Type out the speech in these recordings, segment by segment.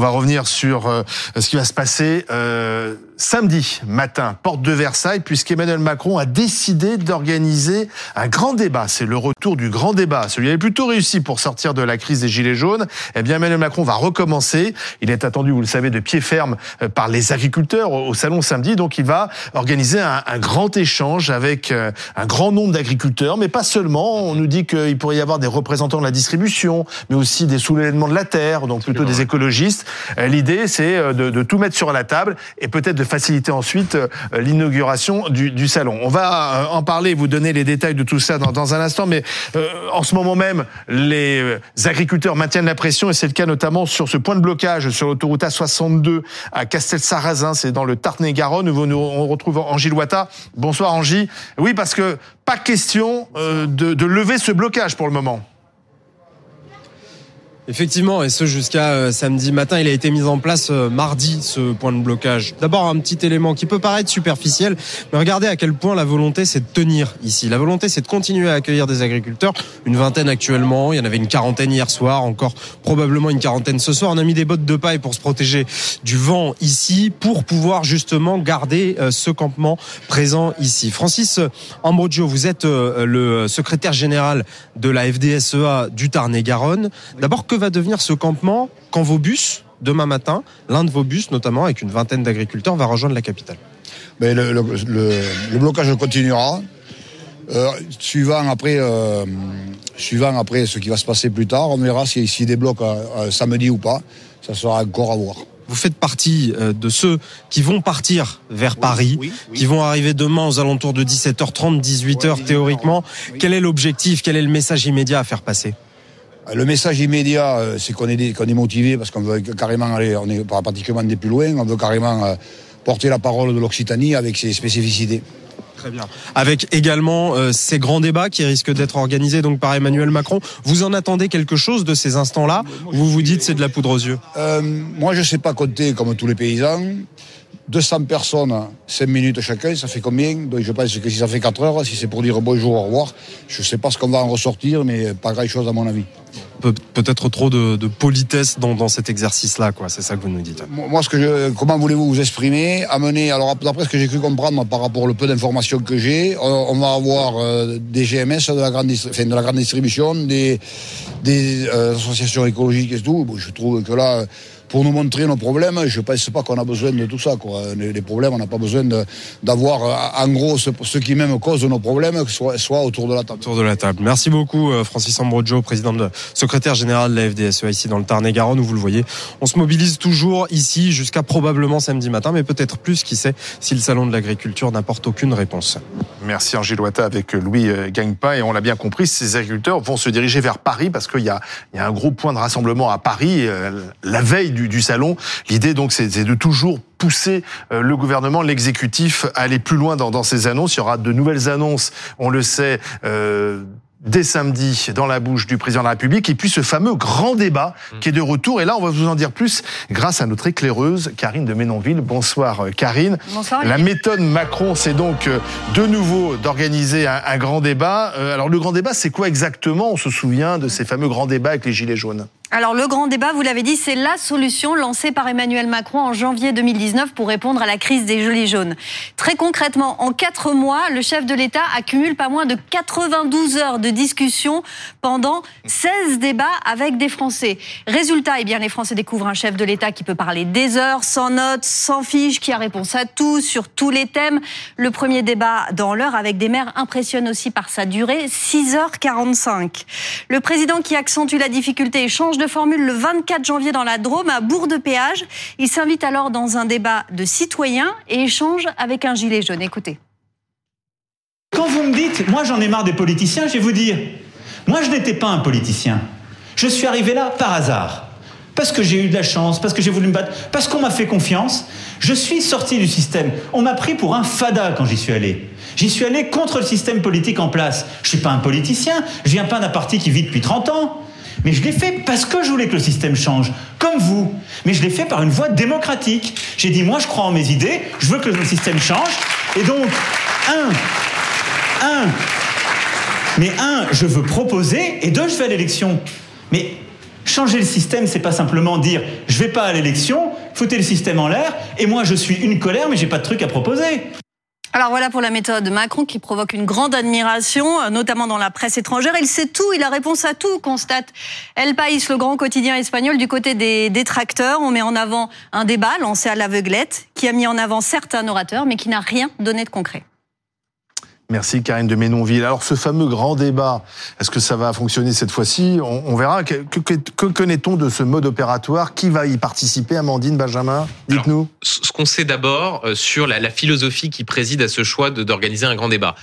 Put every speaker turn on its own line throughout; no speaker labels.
On va revenir sur euh, ce qui va se passer euh, samedi matin, porte de Versailles, puisqu'Emmanuel Macron a décidé d'organiser un grand débat. C'est le retour du grand débat. Celui avait plutôt réussi pour sortir de la crise des Gilets jaunes. Eh bien, Emmanuel Macron va recommencer. Il est attendu, vous le savez, de pied ferme euh, par les agriculteurs au salon samedi. Donc, il va organiser un, un grand échange avec euh, un grand nombre d'agriculteurs, mais pas seulement. On nous dit qu'il pourrait y avoir des représentants de la distribution, mais aussi des soulèvements de la terre, donc plutôt des écologistes. Euh, l'idée, c'est de, de tout mettre sur la table et peut-être de faciliter ensuite euh, l'inauguration du, du, salon. On va euh, en parler, vous donner les détails de tout ça dans, dans un instant, mais euh, en ce moment même, les agriculteurs maintiennent la pression et c'est le cas notamment sur ce point de blocage sur l'autoroute A62 à Castel-Sarrazin, c'est dans le Tarn-et-Garonne où nous on retrouve Angie Loita. Bonsoir Angie. Oui, parce que pas question de, de lever ce blocage pour le moment.
Effectivement, et ce jusqu'à euh, samedi matin, il a été mis en place euh, mardi ce point de blocage. D'abord un petit élément qui peut paraître superficiel, mais regardez à quel point la volonté c'est de tenir ici. La volonté c'est de continuer à accueillir des agriculteurs, une vingtaine actuellement, il y en avait une quarantaine hier soir, encore probablement une quarantaine ce soir. On a mis des bottes de paille pour se protéger du vent ici, pour pouvoir justement garder euh, ce campement présent ici. Francis Ambrogio, vous êtes le secrétaire général de la FDSEA du Tarn-et-Garonne. D'abord, que va devenir ce campement quand vos bus, demain matin, l'un de vos bus notamment, avec une vingtaine d'agriculteurs, va rejoindre la capitale
Mais le, le, le, le blocage continuera. Euh, suivant après, euh, suivant après ce qui va se passer plus tard, on verra s'il si, si débloque euh, samedi ou pas. Ça sera encore à voir.
Vous faites partie euh, de ceux qui vont partir vers oui, Paris, oui, oui. qui vont arriver demain aux alentours de 17h30, 18h théoriquement. Quel est l'objectif Quel est le message immédiat à faire passer?
Le message immédiat, euh, c'est qu'on est, qu'on est motivé parce qu'on veut carrément aller, on est pratiquement des plus loin, on veut carrément euh, porter la parole de l'Occitanie avec ses spécificités.
Très bien. Avec également euh, ces grands débats qui risquent d'être organisés donc par Emmanuel Macron. Vous en attendez quelque chose de ces instants-là? Vous vous dites c'est de la poudre aux yeux?
Euh, Moi, je sais pas compter comme tous les paysans. 200 personnes, 5 minutes chacun, ça fait combien? Donc je pense que si ça fait 4 heures, si c'est pour dire bonjour, au revoir, je ne sais pas ce qu'on va en ressortir, mais pas grand-chose à mon avis.
Pe Peut-être trop de, de politesse dans, dans cet exercice-là, quoi. C'est ça que vous nous dites.
Moi, ce que je, comment voulez-vous vous exprimer? Amener, alors d'après ce que j'ai cru comprendre par rapport au peu d'informations que j'ai, on, on, va avoir euh, des GMS de la grande, enfin, de la grande distribution, des, des euh, associations écologiques et tout. Bon, je trouve que là pour nous montrer nos problèmes. Je ne pense pas qu'on a besoin de tout ça. Quoi. Les, problèmes, on n'a pas besoin d'avoir, en gros, ce, ce, qui même cause nos problèmes, soit, soit autour de la table.
Autour de la table. Merci beaucoup, euh, Francis Ambrojo, président de secrétaire général de la FDSEA ici dans le Tarn-et-Garonne, où vous le voyez. On se mobilise toujours ici jusqu'à probablement samedi matin, mais peut-être plus, qui sait, si le salon de l'agriculture n'apporte aucune réponse.
Merci Angélique Loita avec Louis Gagnepas. Et on l'a bien compris, ces agriculteurs vont se diriger vers Paris parce qu'il y y a un gros point de rassemblement à Paris euh, la veille du, du salon. L'idée donc c'est de toujours pousser euh, le gouvernement, l'exécutif à aller plus loin dans, dans ces annonces. Il y aura de nouvelles annonces, on le sait. Euh, dès samedi dans la bouche du président de la République et puis ce fameux grand débat qui est de retour et là on va vous en dire plus grâce à notre éclaireuse Karine de Ménonville. Bonsoir Karine.
Bonsoir.
La méthode Macron c'est donc de nouveau d'organiser un, un, grand débat. Alors le grand débat c'est quoi exactement? On se souvient de ces fameux grands débats avec les gilets jaunes?
Alors le grand débat, vous l'avez dit, c'est la solution lancée par Emmanuel Macron en janvier 2019 pour répondre à la crise des gilets jaunes. Très concrètement, en quatre mois, le chef de l'État accumule pas moins de 92 heures de discussion pendant 16 débats avec des Français. Résultat, eh bien, les Français découvrent un chef de l'État qui peut parler des heures, sans notes, sans fiches, qui a réponse à tout, sur tous les thèmes. Le premier débat dans l'heure avec des maires impressionne aussi par sa durée, 6h45. Le président qui accentue la difficulté échange de formule le 24 janvier dans la Drôme à Bourg de Péage. Il s'invite alors dans un débat de citoyens et échange avec un gilet jaune. Écoutez.
Quand vous me dites, moi j'en ai marre des politiciens, je vais vous dire, moi je n'étais pas un politicien. Je suis arrivé là par hasard. Parce que j'ai eu de la chance, parce que j'ai voulu me battre, parce qu'on m'a fait confiance. Je suis sorti du système. On m'a pris pour un fada quand j'y suis allé. J'y suis allé contre le système politique en place. Je suis pas un politicien, je viens pas d'un parti qui vit depuis 30 ans. Mais je l'ai fait parce que je voulais que le système change, comme vous. Mais je l'ai fait par une voie démocratique. J'ai dit, moi, je crois en mes idées, je veux que le système change. Et donc, un, un, mais un, je veux proposer, et deux, je vais à l'élection. Mais Changer le système, c'est pas simplement dire je vais pas à l'élection, foutez le système en l'air, et moi je suis une colère, mais j'ai pas de truc à proposer.
Alors voilà pour la méthode Macron qui provoque une grande admiration, euh, notamment dans la presse étrangère. Il sait tout, il a réponse à tout, constate El País, le grand quotidien espagnol. Du côté des détracteurs, on met en avant un débat lancé à l'aveuglette qui a mis en avant certains orateurs, mais qui n'a rien donné de concret.
Merci Karine de Ménonville. Alors ce fameux grand débat, est-ce que ça va fonctionner cette fois-ci? On, verra. Que, connaît-on de ce mode opératoire? Qui va y participer? Amandine, Benjamin Dites-nous.
Ce qu'on sait d'abord euh, sur la, philosophie qui préside à ce choix d'organiser un grand débat.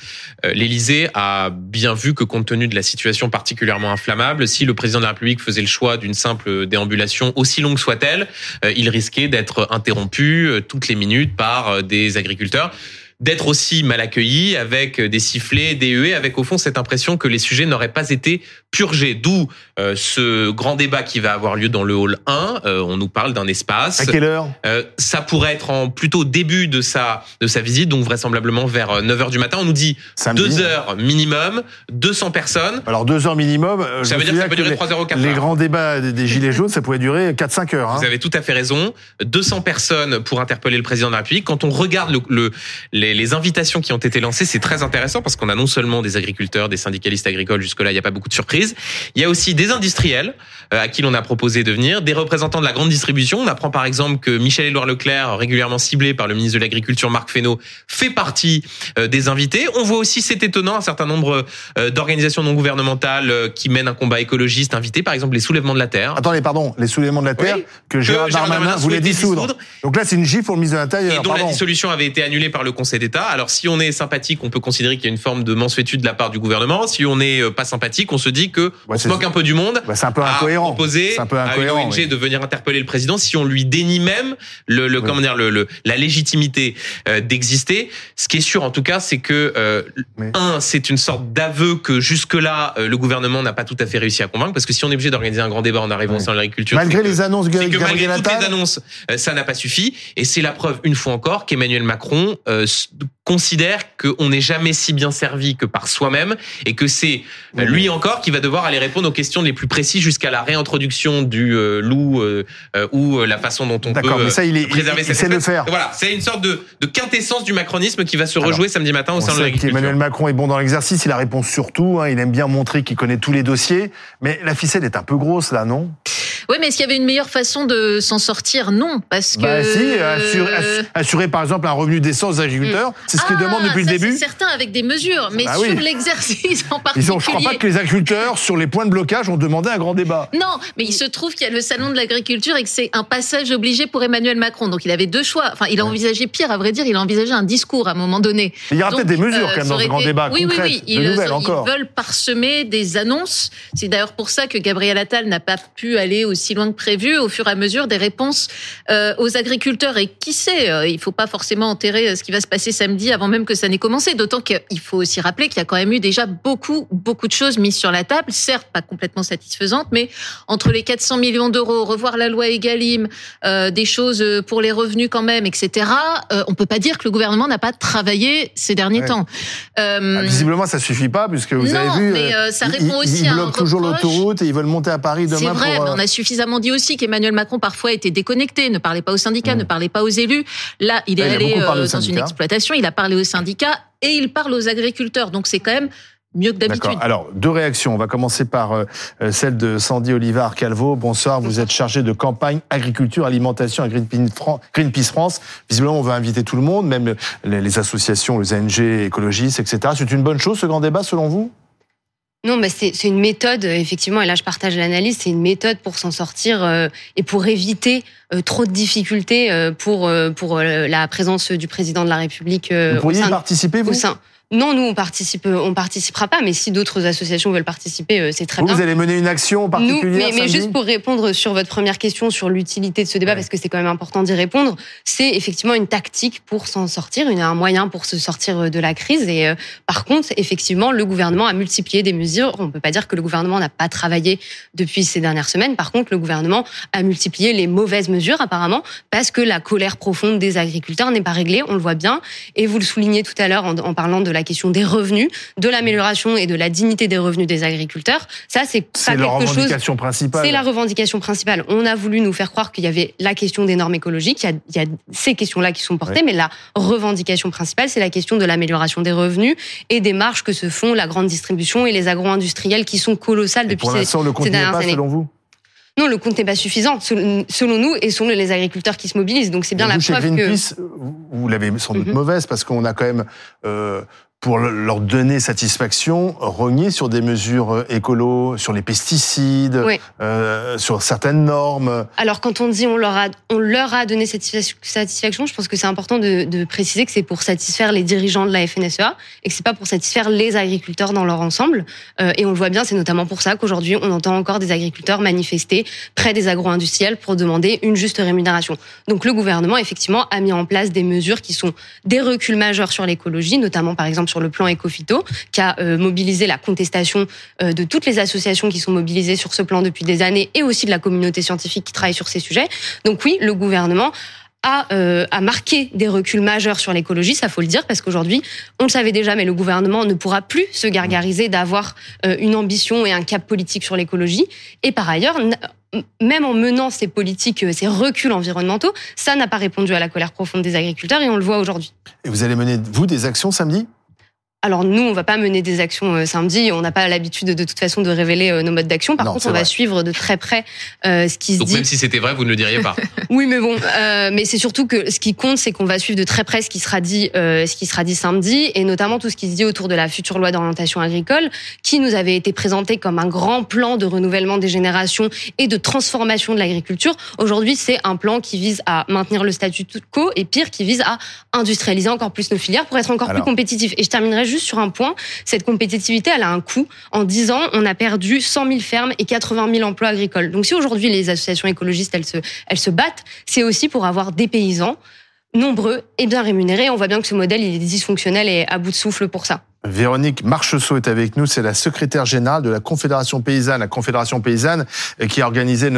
Euh, L'Élysée a bien vu que compte tenu de la situation particulièrement inflammable, si le président de la République faisait le choix d'une simple déambulation, aussi longue soit-elle, euh, il risquait d'être interrompu toutes les minutes par des agriculteurs d'être aussi mal accueilli avec des sifflets, des huées, avec au fond cette impression que les sujets n'auraient pas été purgés. D'où euh, ce grand débat qui va avoir lieu dans le hall 1. Euh, on nous parle d'un espace.
À quelle heure
euh, Ça pourrait être en plutôt début de sa de sa visite, donc vraisemblablement vers 9 h du matin. On nous dit 2 heures minimum, 200 personnes.
Alors 2 heures minimum.
Ça veut dire que ça peut durer 3 heures ou 4
Les grands débats des gilets jaunes, ça pouvait durer 4-5 heures. Hein.
Vous avez tout à fait raison. 200 personnes pour interpeller le président de la République. Quand on regarde le, le les les, invitations qui ont été lancées, c'est très intéressant parce qu'on a non seulement des agriculteurs, des syndicalistes agricoles, jusque-là, il n'y a pas beaucoup de surprises. Il y a aussi des industriels euh, à qui l'on a proposé de venir, des représentants de la grande distribution. On apprend par exemple que Michel-Édouard Leclerc, régulièrement ciblé par le ministre de l'Agriculture Marc Fesneau, fait partie euh, des invités. On voit aussi, c'est étonnant, un certain nombre euh, d'organisations non gouvernementales qui mènent un combat écologiste invité, par exemple les soulèvements de la terre.
Attendez, pardon, les soulèvements de la terre que Gérard, Darmanin, voulait dissoudre. Donc là, c'est une gifle au ministre de l'Intérieur.
Et dont la dissolution avait été annulée par le Conseil d'État. Alors si on est sympathique, on peut considérer qu'il y a une forme de mansuétude de la part du gouvernement. Si on n'est pas sympathique, on se dit que on se moque un peu du monde.
c'est un peu incohérent.
Proposer
un peu
à une ONG de venir interpeller le président si on lui dénie même le, le comment dire le, la légitimité euh, d'exister. Ce qui est sûr en tout cas, c'est que euh, un, c'est une sorte d'aveu que jusque là le gouvernement n'a pas tout à fait réussi à convaincre parce que si on est obligé d'organiser un grand débat en arrivant sans l'agriculture,
malgré les annonces,
que malgré toutes les annonces, ça n'a pas suffi et c'est la preuve une fois encore qu'Emmanuel Macron considère qu'on n'est jamais si bien servi que par soi-même et que c'est lui encore qui va devoir aller répondre aux questions les plus précises jusqu'à la réintroduction du euh, loup euh, euh, ou la façon dont on peut
mais ça, il est,
préserver
il, il le faire.
Voilà, c'est une sorte de, de, quintessence du macronisme qui va se rejouer samedi matin au sein de l'agriculture.
Emmanuel Macron est bon dans l'exercice, il a réponse surtout, hein, il aime bien montrer qu'il connaît tous les dossiers, mais la ficelle est un peu grosse là, non?
Oui, mais est-ce qu'il y avait une meilleure façon de s'en sortir? Non, parce que.
Bah si, assurer, par exemple un revenu d'essence aux agriculteurs, c'est ce qu'ils ah, demandent depuis le début.
Certains avec des mesures, mais bah sur l'exercice en particulier.
Ils ont, je crois pas que les agriculteurs sur les points de blocage ont demandé un grand débat.
Non, mais il se trouve qu'il y a le salon de l'agriculture et que c'est un passage obligé pour Emmanuel Macron. Donc il avait deux choix. Enfin, il a envisagé pire, à vrai dire, il a envisagé un discours à un moment donné.
il y aura peut-être des mesures quand même dans ce grand débat.
Oui,
oui,
oui.
Ils,
ils veulent parsemer des annonces. C'est d'ailleurs pour ça que Gabriel Attal n'a pas pu aller aussi loin que prévu au fur et à mesure des réponses euh, aux agriculteurs. Et qui sait, euh, il ne faut pas forcément enterrer euh, ce qui va se passer samedi avant même que ça n'ait commencé. D'autant qu'il faut aussi rappeler qu'il y a quand même eu déjà beaucoup, beaucoup de choses mises sur la table, certes pas complètement satisfaisantes, mais entre les 400 millions d'euros, revoir la loi Egalim, des choses pour les revenus quand même, etc. on peut pas dire que le gouvernement n'a pas travaillé ces derniers temps.
Ah, visiblement, ça suffit pas puisque vous avez vu,
mais ça répond aussi
ils bloquent toujours l'autoroute et ils veulent monter à Paris demain.
C'est vrai,
mais
on a suffisamment dit aussi qu'Emmanuel Macron parfois était déconnecté, ne parlait pas aux syndicats, mmh. ne parlait pas aux élus. Là, il est allé euh, dans une exploitation, il a parlé aux syndicats et il parle aux agriculteurs. Donc c'est quand même mieux que d'habitude.
Alors, deux réactions. On va commencer par euh, euh, celle de Sandy Olivard Calvo. Bonsoir, vous êtes chargé de campagne agriculture, alimentation à Greenpeace France. Visiblement, on va inviter tout le monde, même les associations, les ONG écologistes, etc. C'est une bonne chose, ce grand débat, selon vous?
Non, mais c'est une méthode, effectivement, et là je partage l'analyse, c'est une méthode pour s'en sortir euh, et pour éviter euh, trop de difficultés euh, pour, pour la présence du président de la République.
vous pourriez y participer, vous?
Non, nous on participe, on participera pas, mais si d'autres associations veulent participer, euh, c'est très
vous,
bien.
Vous allez mener une action particulière.
mais, juste pour répondre sur votre première question sur l'utilité de ce débat, parce que c'est quand même important d'y répondre, c'est effectivement une tactique pour s'en sortir, un moyen pour se sortir de la crise. Et euh, par contre, effectivement, le gouvernement a multiplié des mesures. On peut pas dire que le gouvernement n'a pas travaillé depuis ces dernières semaines. Par contre, le gouvernement a multiplié les mauvaises mesures apparemment parce que la colère profonde des agriculteurs n'est pas réglée. On le voit bien. Et vous le soulignez tout à l'heure en, en parlant de la question des revenus, de l'amélioration et de la dignité des revenus des agriculteurs. Ça, c'est pas
C'est
quelque chose.
revendication principale.
C'est la revendication principale. On a voulu nous faire croire qu'il y avait la question des normes écologiques. Il y a, il y a ces questions-là qui sont portées, mais la revendication principale, c'est la question de l'amélioration des revenus et des marges que se font la grande distribution et les agro-industriels qui sont colossales
Et
depuis ces,
le
ces dernières
pas,
années.
selon vous?
Non, le compte n'est pas suffisant, selon nous et selon les agriculteurs qui se mobilisent. Donc c'est bien
Et
la
vous, chez
preuve que.
Greenpeace, vous- vous l'avez sans doute
Mhm.
mauvaise parce qu'on a quand même, euh, pour le- leur donner satisfaction, rogné sur des mesures euh, écolo, sur les pesticides,
Oui.
euh, sur certaines normes.
Alors quand on dit on leur a, on leur a donné satisfa- satisfaction, je pense que c'est important de, de préciser que c'est pour satisfaire les dirigeants de la FNSEA et que c'est pas pour satisfaire les agriculteurs dans leur ensemble. Euh, et on le voit bien, c'est notamment pour ça qu'aujourd'hui on entend encore des agriculteurs manifester près des agro-industriels pour demander une juste rémunération. Donc le gouvernement effectivement a mis en place des mesures qui sont des reculs majeurs sur l'écologie, notamment par exemple sur le plan Ecofito, qui a euh, mobilisé la contestation euh, de toutes les associations qui sont mobilisées sur ce plan depuis des années et aussi de la communauté scientifique qui travaille sur ces sujets. Donc oui, le gouvernement a, euh, a marqué des reculs majeurs sur l'écologie, ça faut le dire, parce qu'aujourd'hui, on le savait déjà, mais le gouvernement ne pourra plus se gargariser d'avoir une ambition et un cap politique sur l'écologie. Et par ailleurs, même en menant ces politiques, ces reculs environnementaux, ça n'a pas répondu à la colère profonde des agriculteurs et on le voit aujourd'hui.
Et vous allez mener, vous, des actions samedi?
Alors nous, on va pas mener des actions euh, samedi. On n'a pas l'habitude de toute façon de révéler euh, nos modes d'action. Par
Non,
contre, on va suivre de très près euh, ce qui se
Donc
dit.
même si c'était vrai, vous ne le diriez pas.
Oui, mais bon, euh, mais c'est surtout que ce qui compte, c'est qu'on va suivre de très près ce qui sera dit, euh, ce qui sera dit samedi, et notamment tout ce qui se dit autour de la future loi d'orientation agricole, qui nous avait été présentée comme un grand plan de renouvellement des générations et de transformation de l'agriculture. Aujourd'hui, c'est un plan qui vise à maintenir le statu quo et pire, qui vise à industrialiser encore plus nos filières pour être encore
Alors.
plus compétitifs. Et je terminerai juste sur un point. Cette compétitivité, elle a un coût. En 10 ans, on a perdu 100 000 fermes et 80 000 emplois agricoles. Donc si aujourd'hui les associations écologistes, elles se, elles se battent, c'est aussi pour avoir des paysans nombreux et bien rémunérés. On voit bien que ce modèle, il est dysfonctionnel et à bout de souffle pour ça.
Véronique Marcheseau est avec nous, c'est la secrétaire générale de la Confédération paysanne, la Confédération paysanne euh, qui a organisé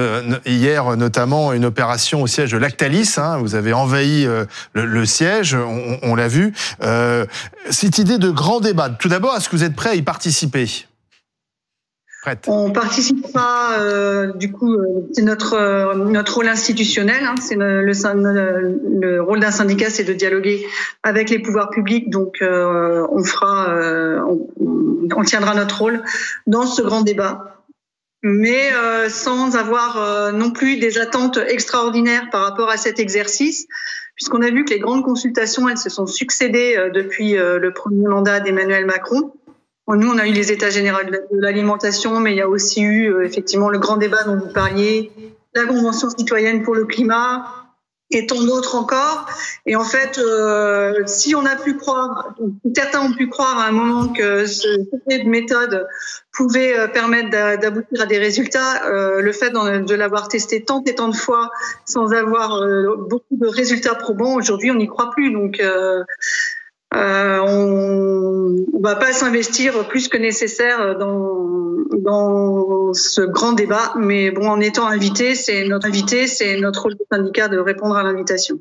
hier notamment une opération au siège de Lactalis. hein. vous avez envahi euh, le, siège, on, l'a vu. Euh, cette idée de grand débat. Tout d'abord, est-ce que vous êtes prêt à y participer?
On participera, euh, du coup, euh, c'est notre euh, notre rôle institutionnel. hein, le, rôle d'un syndicat, c'est de dialoguer avec les pouvoirs publics. Donc, on fera, tiendra notre rôle dans ce grand débat, mais sans avoir non plus des attentes extraordinaires par rapport à cet exercice, puisqu'on a vu que les grandes consultations, elles se sont succédées depuis le premier mandat d'Emmanuel Macron. Nous, on a eu les états généraux de l'alimentation, mais il y a aussi eu euh, effectivement le grand débat dont vous parliez, la Convention citoyenne pour le climat et tant d'autres encore. Et en fait, euh, si on a pu croire, certains ont pu croire à un moment que ce type de méthode pouvait euh, permettre d'a- d'aboutir à des résultats, le fait de l'avoir testé tant et tant de fois sans avoir beaucoup de résultats probants, aujourd'hui, on n'y croit plus. Donc, euh, on ne va pas s'investir plus que nécessaire dans, dans ce grand débat, mais bon, en étant invité, c'est notre invité, c'est notre rôle de syndicat de répondre à l'invitation.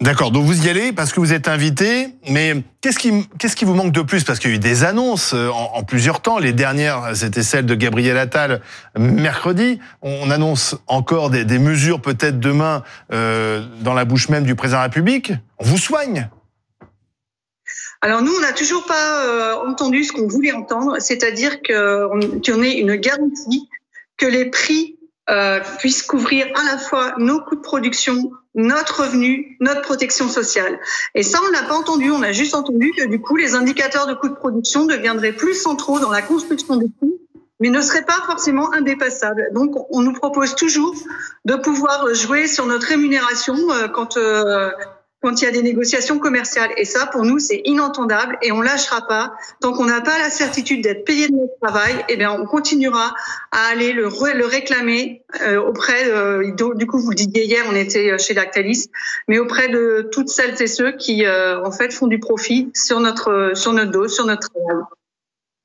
D'accord, donc vous y allez parce que vous êtes invité, mais qu'est-ce qui, qu'est-ce qui vous manque de plus? Parce qu'il y a eu des annonces euh, en, plusieurs temps. Les dernières, c'était celle de Gabriel Attal mercredi. On annonce encore des, des mesures peut-être demain euh, dans la bouche même du président de la République. On vous soigne.
Alors nous, on n'a toujours pas euh, entendu ce qu'on voulait entendre, c'est-à-dire qu'on ait une garantie que les prix euh, puissent couvrir à la fois nos coûts de production, notre revenu, notre protection sociale. Et ça, on l'a pas entendu. On a juste entendu que du coup, les indicateurs de coûts de production deviendraient plus centraux dans la construction des coûts mais ne seraient pas forcément indépassables. Donc, on nous propose toujours de pouvoir jouer sur notre rémunération euh, quand euh, quand il y a des négociations commerciales. Et ça, pour nous, c'est inentendable et on lâchera pas. Tant qu'on n'a pas la certitude d'être payé de notre travail, eh bien, on continuera à aller le, réclamer euh, auprès, euh, du coup, vous le disiez hier, on était chez Lactalis, mais auprès de toutes celles et ceux qui, euh, en fait, font du profit sur notre, sur notre dos, sur notre travail.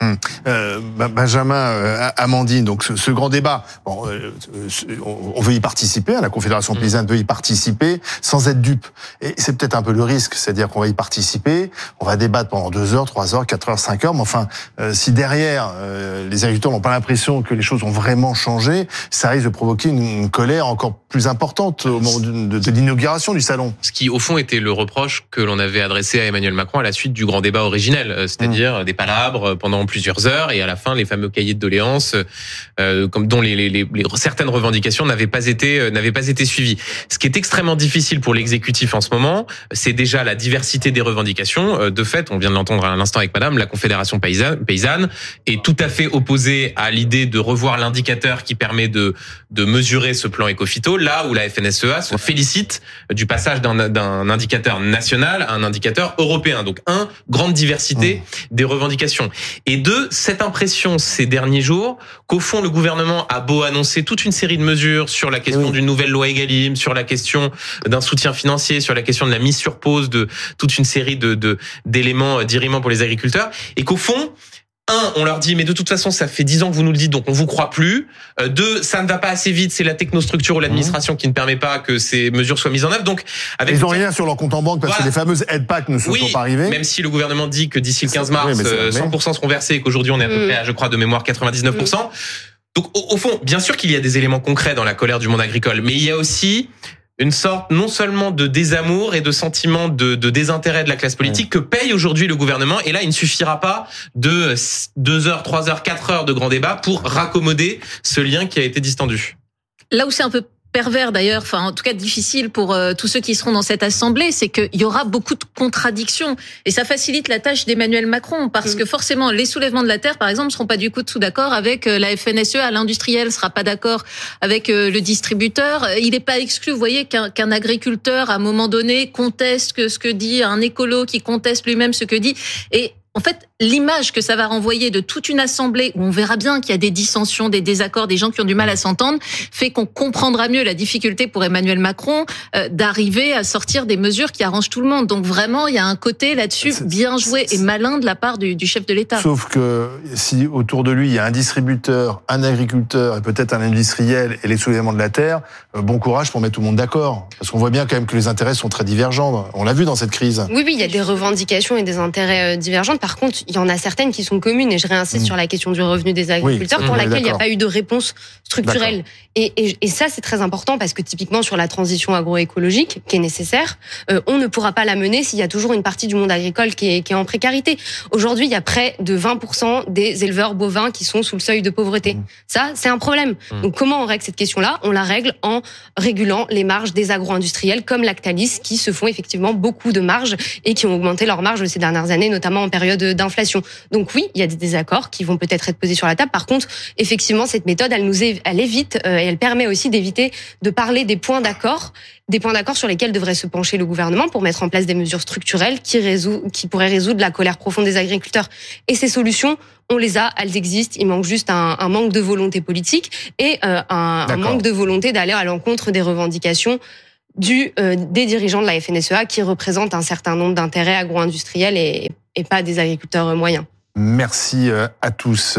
Hum. Euh, Benjamin, euh, Amandine, donc ce, grand débat, bon, euh, on veut y participer, hein, la Confédération hum. paysanne veut y participer sans être dupe. Et c'est peut-être un peu le risque, c'est-à-dire qu'on va y participer, on va débattre pendant deux heures, trois heures, quatre heures, cinq heures, mais enfin, si derrière les agriculteurs n'ont pas l'impression que les choses ont vraiment changé, ça risque de provoquer une, colère encore plus importante au moment de, de l'inauguration du salon.
Ce qui, au fond, était le reproche que l'on avait adressé à Emmanuel Macron à la suite du grand débat originel, c'est-à-dire hum. des palabres pendant plusieurs heures et à la fin les fameux cahiers de doléances euh, comme dont les, les, les, certaines revendications n'avaient pas été euh, n'avaient pas été suivies. Ce qui est extrêmement difficile pour l'exécutif en ce moment, c'est déjà la diversité des revendications. Euh, de fait, on vient de l'entendre à l'instant avec Madame, la Confédération paysanne, paysanne est tout à fait opposée à l'idée de revoir l'indicateur qui permet de de mesurer ce plan écophyto, là où la FNSEA se félicite du passage d'un indicateur national à un indicateur européen. Donc un, grande diversité mmh. des revendications. Et deux, cette impression ces derniers jours qu'au fond le gouvernement a beau annoncer toute une série de mesures sur la question d'une nouvelle loi Egalim, sur la question d'un soutien financier, sur la question de la mise sur pause de toute une série de d'éléments euh, d'irriment pour les agriculteurs, et qu'au fond un, on leur dit, mais de toute façon, ça fait dix ans que vous nous le dites, donc on vous croit plus. Euh, deux, ça ne va pas assez vite, c'est la technostructure ou l'administration qui ne permet pas que ces mesures soient mises en œuvre. Donc,
avec ils ont rien sur leur compte en banque parce que les fameuses aides PAC ne sont pas arrivées.
Même si le gouvernement dit que d'ici le 15 mars, 100% euh, seront versés et qu'aujourd'hui on est à peu mm. près, je crois, de mémoire 99%. Donc, au fond, bien sûr qu'il y a des éléments concrets dans la colère du monde agricole, mais il y a aussi une sorte non seulement de désamour et de sentiment de, désintérêt de la classe politique que paye aujourd'hui le gouvernement. Et là, il ne suffira pas de 2 heures, 3 heures, 4 heures de grand débat pour raccommoder ce lien qui a été distendu.
Là où c'est un peu pervers d'ailleurs, enfin en tout cas difficile pour euh, tous ceux qui seront dans cette assemblée, c'est qu'il y aura beaucoup de contradictions et ça facilite la tâche d'Emmanuel Macron parce mm. que forcément les soulèvements de la terre, par exemple, seront pas du coup tout d'accord avec euh, la FNSEA, l'industriel sera pas d'accord avec euh, le distributeur. Il n'est pas exclu, vous voyez, qu'un agriculteur à un moment donné conteste que ce que dit un écolo qui conteste lui-même ce que dit et en fait, l'image que ça va renvoyer de toute une assemblée où on verra bien qu'il y a des dissensions, des désaccords, des gens qui ont du mal à s'entendre, fait qu'on comprendra mieux la difficulté pour Emmanuel Macron euh, d'arriver à sortir des mesures qui arrangent tout le monde. Donc vraiment, il y a un côté là-dessus bien joué et malin de la part du, du chef de l'État.
Sauf que si autour de lui, il y a un distributeur, un agriculteur et peut-être un industriel et les soulèvements de la terre, euh, bon courage pour mettre tout le monde d'accord. Parce qu'on voit bien quand même que les intérêts sont très divergents. On l'a vu dans cette crise.
Oui, oui, il y a des revendications et des intérêts euh, divergents. Par contre, il y en a certaines qui sont communes, et je réinsiste mm. sur la question du revenu des agriculteurs, pour laquelle il n'y a pas eu de réponse structurelle. Et, et, ça, c'est très important parce que typiquement sur la transition agroécologique, qui est nécessaire, euh, on ne pourra pas la mener s'il y a toujours une partie du monde agricole qui est, qui est en précarité. Aujourd'hui, il y a près de 20% des éleveurs bovins qui sont sous le seuil de pauvreté. Mm. Ça, c'est un problème. Mm. Donc comment on règle cette question-là? On la règle en régulant les marges des agro-industriels comme Lactalis, qui se font effectivement beaucoup de marges et qui ont augmenté leurs marges ces dernières années, notamment en période d'inflation donc oui, il y a des désaccords qui vont peut-être être posés sur la table. Par contre, effectivement, cette méthode, elle nous elle évite euh, et elle permet aussi d'éviter de parler des points d'accord, des points d'accord sur lesquels devrait se pencher le gouvernement pour mettre en place des mesures structurelles qui résout, qui pourraient résoudre la colère profonde des agriculteurs. Et ces solutions, on les a, elles existent. Il manque juste un, manque de volonté politique et euh, un, manque de volonté d'aller à l'encontre des revendications du euh, des dirigeants de la FNSEA qui représentent un certain nombre d'intérêts agro-industriels et et pas des agriculteurs moyens.
Merci euh, à tous.